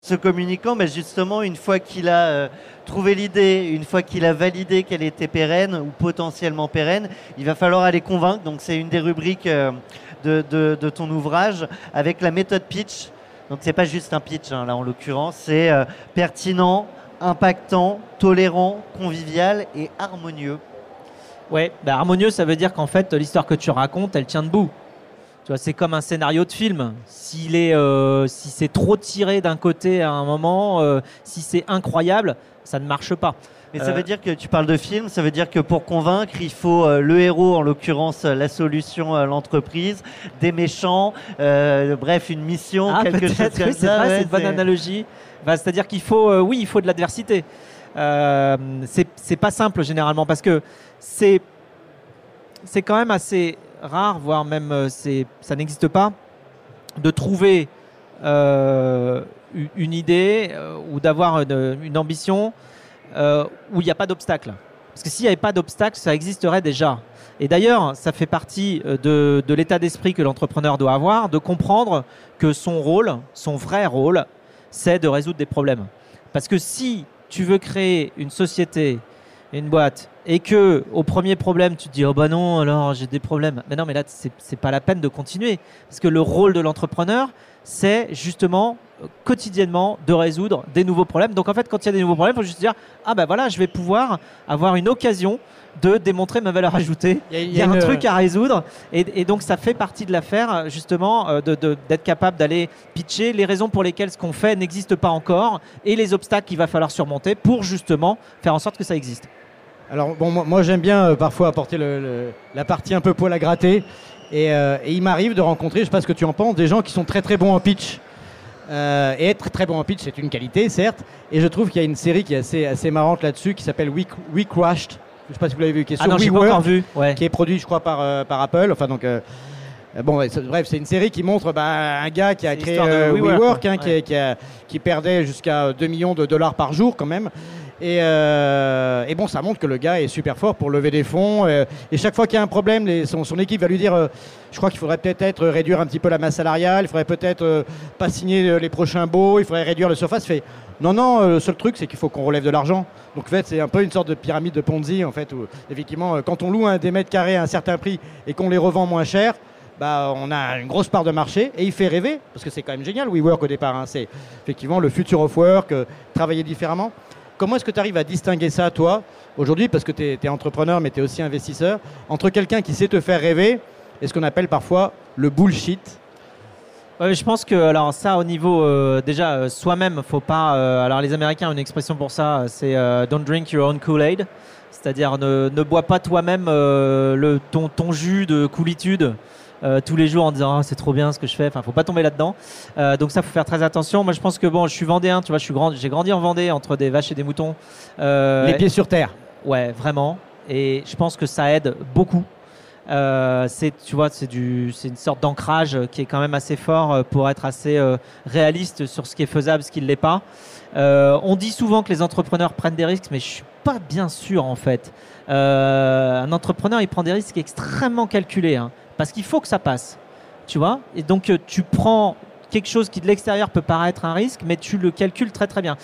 Ce communicant, mais justement, une fois qu'il a euh, trouvé l'idée, une fois qu'il a validé qu'elle était pérenne ou potentiellement pérenne, il va falloir aller convaincre. Donc c'est une des rubriques euh, de, ton ouvrage avec la méthode pitch. Donc c'est pas juste un pitch, hein, là en l'occurrence, c'est euh, pertinent, impactant, tolérant, convivial et harmonieux. Ouais, bah harmonieux, ça veut dire qu'en fait, l'histoire que tu racontes, elle tient debout. Tu vois, c'est comme un scénario de film. S'il est, euh, si c'est trop tiré d'un côté à un moment, euh, si c'est incroyable, ça ne marche pas. Mais ça Euh, veut dire que tu parles de film, ça veut dire que pour convaincre, il faut le héros, en l'occurrence la solution, l'entreprise, des méchants, euh, bref, une mission, Ah, quelque chose comme oui, c'est ça. vrai, ouais, c'est une bonne analogie. Bah, C'est-à-dire qu'il faut, euh, oui, il faut de l'adversité. Euh, c'est pas simple généralement parce que c'est quand même assez rare, voire même euh, ça n'existe pas, de trouver euh, une idée euh, ou d'avoir une, ambition où il n'y a pas d'obstacle. Parce que s'il n'y avait pas d'obstacle, ça existerait déjà. Et d'ailleurs, ça fait partie de l'état d'esprit que l'entrepreneur doit avoir, de comprendre que son rôle, son vrai rôle, c'est de résoudre des problèmes. Parce que si tu veux créer une société, une boîte, et que au premier problème tu te dis oh bah non alors j'ai des problèmes, mais non mais là c'est c'est pas la peine de continuer parce que le rôle de l'entrepreneur c'est justement euh, quotidiennement de résoudre des nouveaux problèmes. Donc en fait quand il y a des nouveaux problèmes, il faut juste dire ah bah voilà je vais pouvoir avoir une occasion de démontrer ma valeur ajoutée il y a, un une- truc à résoudre et, et donc ça fait partie de l'affaire justement euh, de- de- d'être capable d'aller pitcher les raisons pour lesquelles ce qu'on fait n'existe pas encore et les obstacles qu'il va falloir surmonter pour justement faire en sorte que ça existe. Alors bon, moi, moi, j'aime bien euh, parfois apporter le- le- la partie un peu poil à gratter. Et, euh, et il m'arrive de rencontrer, je sais pas ce que tu en penses, des gens qui sont très très bons en pitch. Euh, et être très bon en pitch, c'est une qualité, certes. Et je trouve qu'il y a une série qui est assez, assez marrante là-dessus, qui s'appelle We, We Crashed. Je sais pas si vous l'avez vu, qui est Ah sur non, j'ai pas WeWork, encore vu. Ouais. qui est produit, je crois, par, par Apple. Enfin, donc, bon, bref, c'est une série qui montre bah, un gars qui a créé WeWork, hein, qui, Ouais. qui a- qui perdait jusqu'à 2 millions de dollars par jour, quand même. Et, euh, et bon, ça montre que le gars est super fort pour lever des fonds. euh, et chaque fois qu'il y a un problème, son, équipe va lui dire euh, je crois qu'il faudrait peut-être réduire un petit peu la masse salariale, il faudrait peut-être pas signer les prochains baux, il faudrait réduire le surface. Fait non, non, le seul truc, c'est qu'il faut qu'on relève de l'argent. Donc en fait, c'est un peu une sorte de pyramide de Ponzi, en fait, où effectivement, quand on loue un, des mètres carrés à un certain prix et qu'on les revend moins cher, bah, on a une grosse part de marché et il fait rêver, parce que c'est quand même génial, WeWork au départ. hein. c'est effectivement le future of work, travailler différemment. Comment est-ce que tu arrives à distinguer ça, toi, aujourd'hui, parce que tu es, entrepreneur, mais tu es aussi investisseur, entre quelqu'un qui sait te faire rêver et ce qu'on appelle parfois le bullshit? Je pense que alors ça au niveau euh, déjà euh, soi-même faut pas euh, alors les Américains ont une expression pour ça c'est don't drink your own Kool-Aid. C'est-à-dire ne, bois pas toi-même le ton, ton jus de coolitude euh, tous les jours en disant Ah, c'est trop bien ce que je fais enfin faut pas tomber là-dedans Euh, donc ça faut faire très attention moi je pense que bon je suis vendéen tu vois je suis grand j'ai grandi en Vendée entre des vaches et des moutons Euh, Les pieds sur terre. Ouais, vraiment. Et je pense que ça aide beaucoup. C'est, tu vois, c'est du, c'est une sorte d'ancrage qui est quand même assez fort pour être assez réaliste sur ce qui est faisable, ce qui ne l'est pas. On dit souvent que les entrepreneurs prennent des risques, mais je suis pas bien sûr en fait. Un entrepreneur, il prend des risques extrêmement calculés, hein, parce qu'il faut que ça passe, tu vois? Et donc euh, tu prends quelque chose qui de l'extérieur peut paraître un risque, mais tu le calcules très très bien.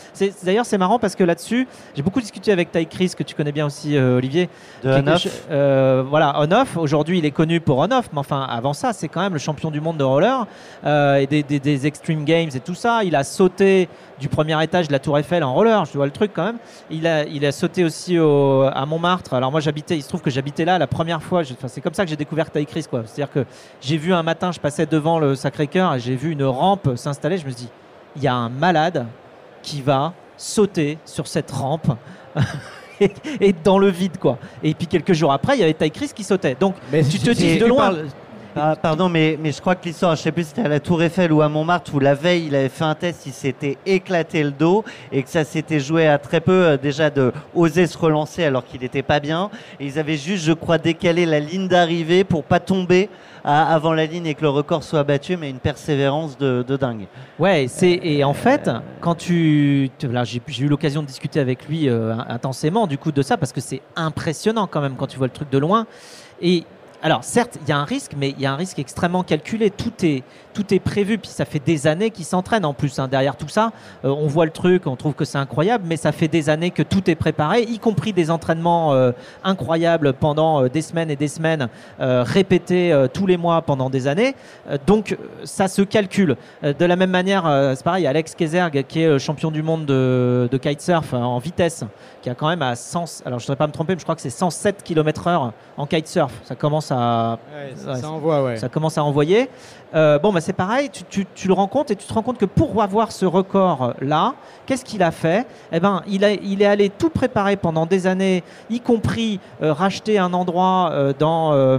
D'ailleurs, c'est marrant parce que là-dessus, j'ai beaucoup discuté avec Ty Chris, que tu connais bien aussi, euh, Olivier. De on-off. euh, voilà, on-off. Aujourd'hui, il est connu pour on-off, mais enfin, avant ça, c'est quand même le champion du monde de roller euh, et des, des- des Extreme Games et tout ça. Il a sauté du premier étage de la Tour Eiffel en roller, je vois le truc quand même. Il a, il a sauté aussi au- à Montmartre. Alors moi, j'habitais, il se trouve que j'habitais là la première fois. Enfin, c'est comme ça que j'ai découvert Ty Chris, quoi. C'est-à-dire que j'ai vu un matin, je passais devant le Sacré-Cœur et j'ai vu une rampe s'installer. Je me suis dit, il y a un malade qui va sauter sur cette rampe. Et, et dans le vide quoi. Et puis quelques jours après, il y avait Ty Chris qui sautait. Donc Mais Tu te dis de loin. parles- Ah, pardon, mais, mais je crois que l'histoire, je sais plus si c'était à la Tour Eiffel ou à Montmartre, où la veille, il avait fait un test, il s'était éclaté le dos et que ça s'était joué à très peu euh, déjà de oser se relancer alors qu'il n'était pas bien. Et ils avaient juste, je crois, décalé la ligne d'arrivée pour pas tomber avant la ligne et que le record soit battu, mais une persévérance de, de dingue. Ouais, c'est et en fait, quand tu, tu- là, j'ai j'ai eu l'occasion de discuter avec lui euh, intensément du coup de ça parce que c'est impressionnant quand même quand tu vois le truc de loin. Et alors certes, il y a un risque, mais il y a un risque extrêmement calculé. Tout est tout est prévu, puis ça fait des années qu'il s'entraîne en plus. hein. Derrière tout ça, Euh, on voit le truc, on trouve que c'est incroyable, mais ça fait des années que tout est préparé, y compris des entraînements euh, incroyables pendant euh, des semaines et des semaines, répétés tous les mois pendant des années. Donc ça se calcule. De la même manière, c'est pareil, Alex Kezerg, qui est champion du monde de, kitesurf en vitesse, qui a quand même à 100, alors je ne voudrais pas me tromper, mais je crois que c'est 107 km/h en kitesurf. Ça commence à, ça, Ouais, ça envoie, ouais. ça commence à envoyer. Euh, bon, bah, c'est pareil, tu, tu- tu le rends compte et tu te rends compte que pour avoir ce record-là, qu'est-ce qu'il a fait? Eh ben, il, a, il est allé tout préparer pendant des années, y compris euh, racheter un endroit euh, dans, euh,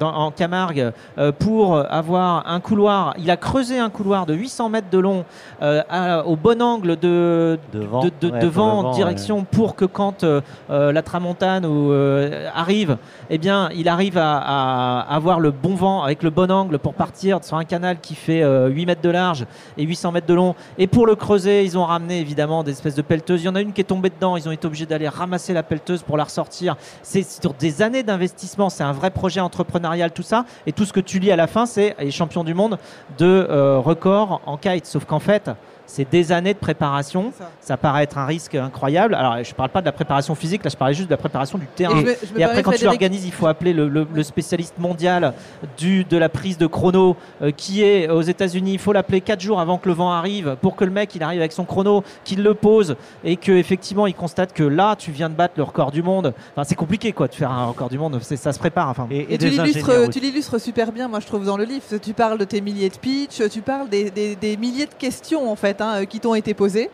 dans- en Camargue euh, pour avoir un couloir. Il a creusé un couloir de 800 mètres de long euh, à- au bon angle de, Devant, de, de- ouais, devant pour le vent, direction pour que quand euh, euh, la tramontane ou, euh, arrive, eh bien, il arrive à, à avoir le bon vent avec le bon angle pour partir sur un canal qui fait euh, 8 mètres de large et 800 mètres de long. Et pour le creuser, ils ont ramené évidemment des espèces de pelleteuses. Il y en a une qui est tombée dedans, ils ont été obligés d'aller ramasser la pelleteuse pour la ressortir. C'est sur des années d'investissement, c'est un vrai projet entrepreneurial, tout ça. Et tout ce que tu lis à la fin, c'est les champions du monde de euh, record en kite. Sauf qu'en fait, c'est des années de préparation. Ça. Ça paraît être un risque incroyable. Alors, je ne parle pas de la préparation physique, là, je parlais juste de la préparation du Et terrain. je me- je me Et après, quand tu l'organises, il faut appeler le, le- le spécialiste mondial du, de la prise de chrono euh, qui est aux États-Unis. Il faut l'appeler 4 jours avant que le vent arrive pour que le mec il arrive avec son chrono, qu'il le pose et que effectivement il constate que là tu viens de battre le record du monde. Enfin, c'est compliqué quoi de faire un record du monde. Ça se prépare. Enfin, Et, Et tu l'illustres, tu super bien, moi je trouve dans le livre. Tu parles de tes milliers de pitchs, tu parles des, des- des milliers de questions en fait hein, qui t'ont été posées,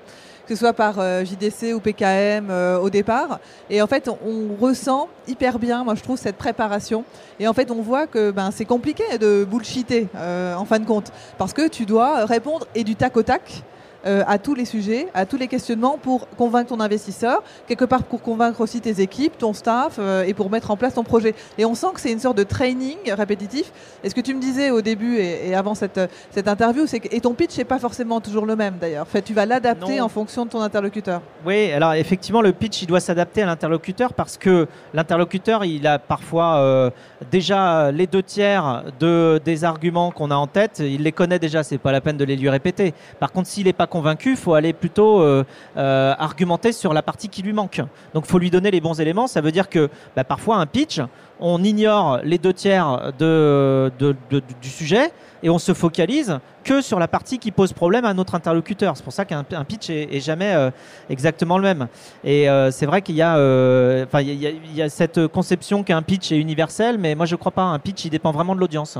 que ce soit par euh, JDC ou PKM euh, au départ. Et en fait, on, on ressent hyper bien, moi je trouve, cette préparation. Et en fait, on voit que ben, c'est compliqué de bullshiter euh, en fin de compte, parce que tu dois répondre et du tac au tac. Euh, à tous les sujets, à tous les questionnements pour convaincre ton investisseur, quelque part pour convaincre aussi tes équipes, ton staff euh, et pour mettre en place ton projet. Et on sent que c'est une sorte de training répétitif. Et ce que tu me disais au début et, et avant cette, cette interview, c'est que et ton pitch n'est pas forcément toujours le même d'ailleurs. En fait, tu vas l'adapter en fonction de ton interlocuteur. Oui, alors effectivement, le pitch, il doit s'adapter à l'interlocuteur parce que l'interlocuteur, il a parfois euh, déjà les deux tiers de, des arguments qu'on a en tête, il les connaît déjà, c'est pas la peine de les lui répéter. Par contre, s'il n'est pas convaincu, il faut aller plutôt euh, euh, argumenter sur la partie qui lui manque. Donc, il faut lui donner les bons éléments. Ça veut dire que bah, parfois, un pitch, on ignore les deux tiers du sujet et on se focalise que sur la partie qui pose problème à notre interlocuteur. C'est pour ça qu'un un pitch est, jamais euh, exactement le même. Et c'est vrai qu'il y a, y, a- cette conception qu'un pitch est universel, mais moi je crois pas. Un pitch, il dépend vraiment de l'audience.